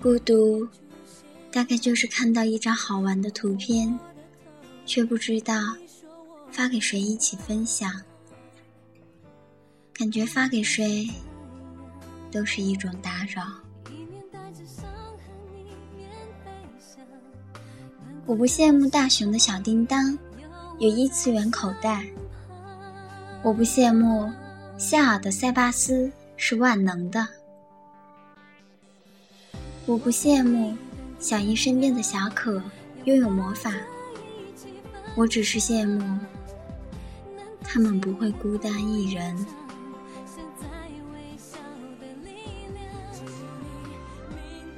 孤独，大概就是看到一张好玩的图片，却不知道发给谁一起分享。感觉发给谁都是一种打扰。我不羡慕大雄的小叮当有异次元口袋，我不羡慕夏尔的塞巴斯是万能的，我不羡慕小樱身边的小可拥有魔法，我只是羡慕他们不会孤单一人。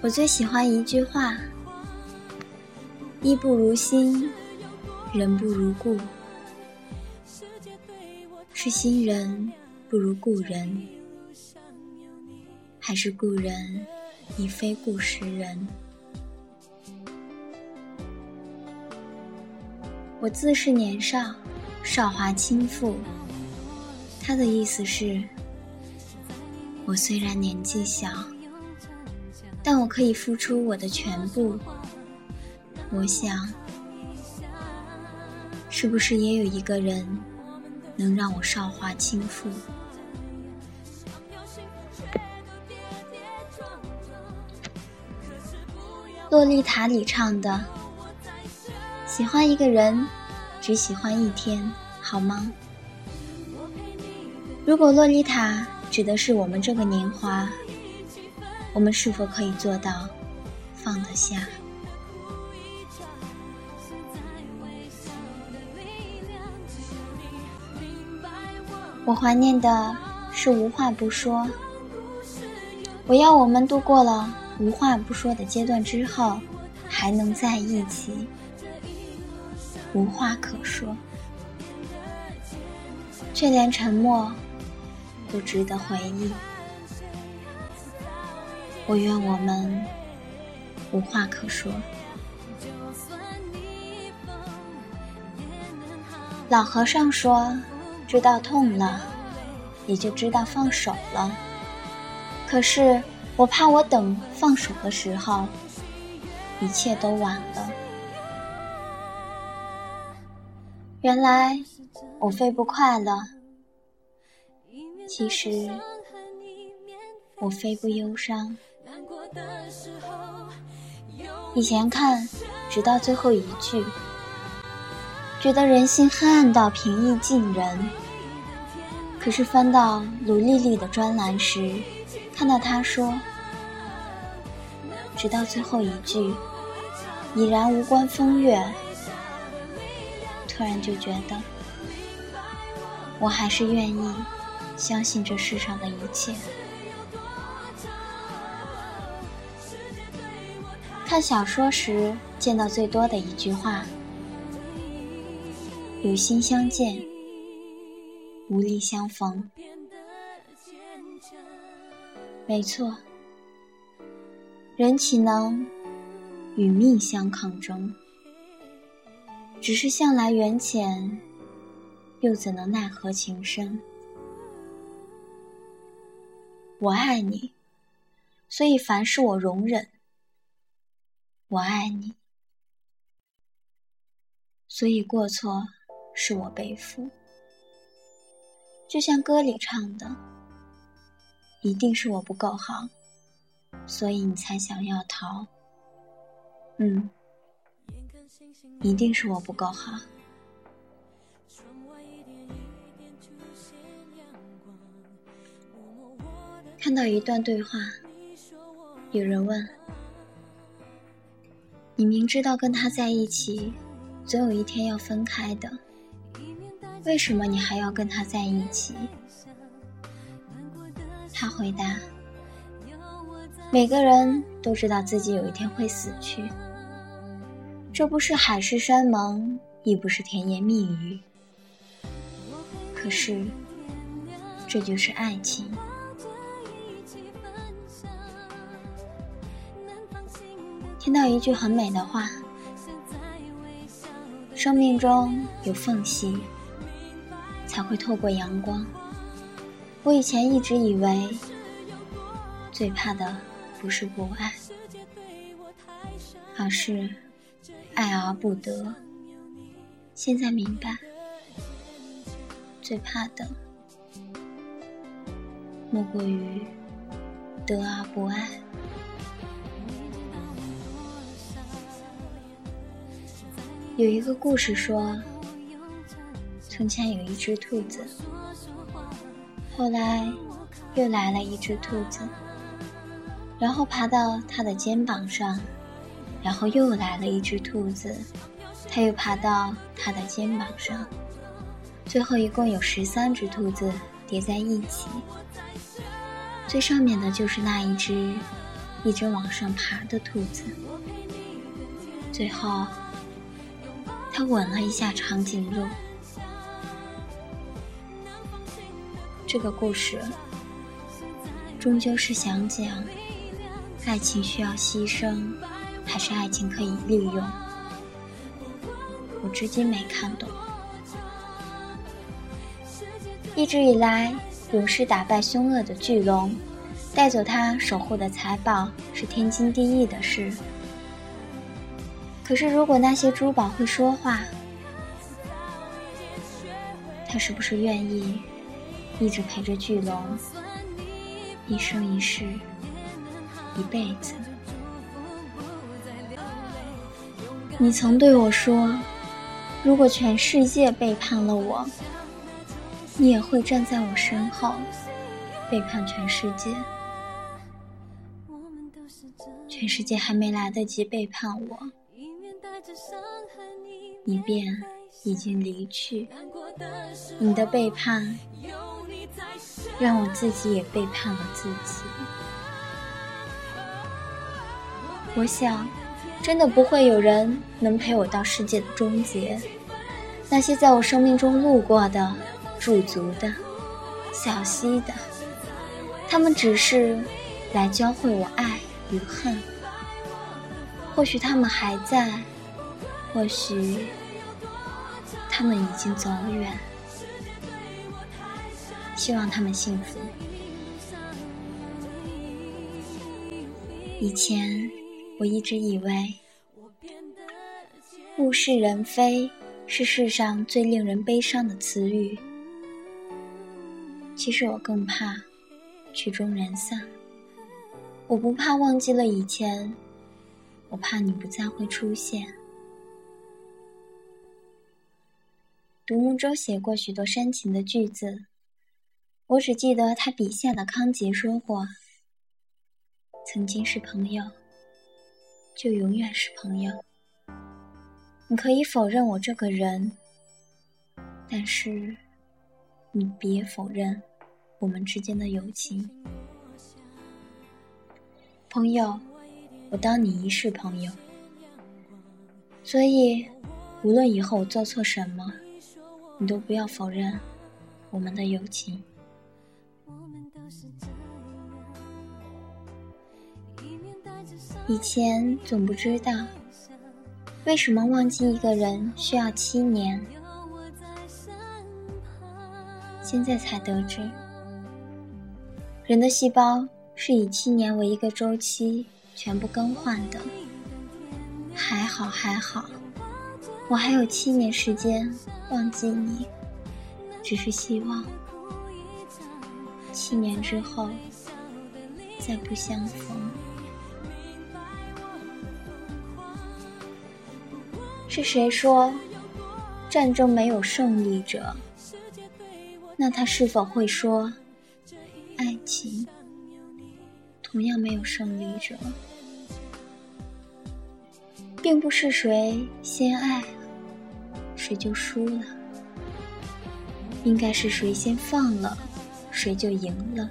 我最喜欢一句话：“衣不如新，人不如故。”是新人不如故人，还是故人已非故时人？我自是年少，少华倾负。他的意思是，我虽然年纪小。但我可以付出我的全部。我想，是不是也有一个人能让我韶华倾负？洛丽塔里唱的：“喜欢一个人，只喜欢一天，好吗？”如果洛丽塔指的是我们这个年华。我们是否可以做到放得下？我怀念的是无话不说。我要我们度过了无话不说的阶段之后，还能在一起，无话可说，却连沉默都值得回忆。我愿我们无话可说。老和尚说：“知道痛了，也就知道放手了。”可是我怕，我等放手的时候，一切都晚了。原来我飞不快乐，其实我飞不忧伤。以前看，直到最后一句，觉得人心黑暗到平易近人。可是翻到卢丽丽的专栏时，看到她说，直到最后一句，已然无关风月。突然就觉得，我还是愿意相信这世上的一切。看小说时见到最多的一句话：“有心相见，无力相逢。”没错，人岂能与命相抗争？只是向来缘浅，又怎能奈何情深？我爱你，所以凡事我容忍。我爱你，所以过错是我背负。就像歌里唱的，一定是我不够好，所以你才想要逃。嗯，一定是我不够好。看到一段对话，有人问。你明知道跟他在一起，总有一天要分开的，为什么你还要跟他在一起？他回答：“每个人都知道自己有一天会死去，这不是海誓山盟，亦不是甜言蜜语，可是，这就是爱情。”听到一句很美的话：“生命中有缝隙，才会透过阳光。我以前一直以为，最怕的不是不爱，而是爱而不得。现在明白，最怕的莫过于得而不爱。有一个故事说，从前有一只兔子。后来，又来了一只兔子，然后爬到它的肩膀上，然后又来了一只兔子，它又爬到它的肩膀上，最后一共有十三只兔子叠在一起，最上面的就是那一只一直往上爬的兔子。最后，它吻了一下长颈鹿。这个故事终究是想讲，爱情需要牺牲，还是爱情可以利用？我至今没看懂。一直以来，勇士打败凶恶的巨龙，带走他守护的财宝，是天经地义的事。可是，如果那些珠宝会说话，他是不是愿意？一直陪着巨龙，一生一世，一辈子。你曾对我说，如果全世界背叛了我，你也会站在我身后，背叛全世界。全世界还没来得及背叛我，你便已经离去。你的背叛。让我自己也背叛了自己。我想，真的不会有人能陪我到世界的终结。那些在我生命中路过的、驻足的、小溪的，他们只是来教会我爱与恨。或许他们还在，或许他们已经走远。希望他们幸福。以前我一直以为“物是人非”是世上最令人悲伤的词语。其实我更怕曲终人散。我不怕忘记了以前，我怕你不再会出现。独木舟写过许多煽情的句子。我只记得他笔下的康杰说过：“曾经是朋友，就永远是朋友。你可以否认我这个人，但是你别否认我们之间的友情。朋友，我当你一世朋友。所以，无论以后我做错什么，你都不要否认我们的友情。”以前总不知道，为什么忘记一个人需要七年，现在才得知，人的细胞是以七年为一个周期全部更换的。还好还好，我还有七年时间忘记你，只是希望。七年之后，再不相逢。是谁说战争没有胜利者？那他是否会说，爱情同样没有胜利者？并不是谁先爱，谁就输了，应该是谁先放了。谁就赢了。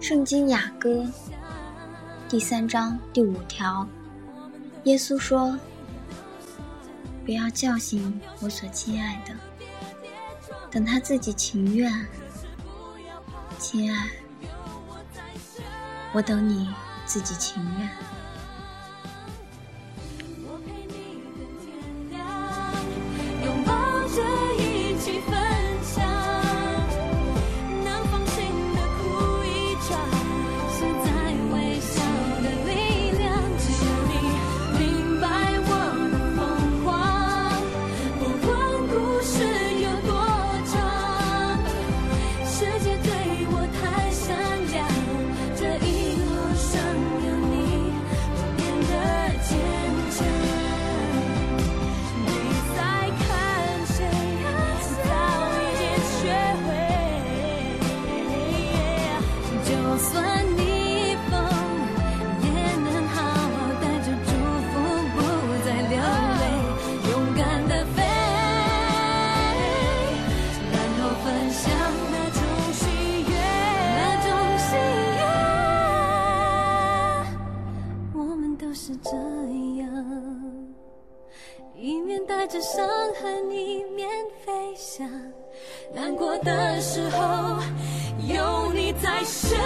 圣经雅歌第三章第五条，耶稣说：“不要叫醒我所亲爱的，等他自己情愿。亲爱，我等你自己情愿。”难过的时候有你在身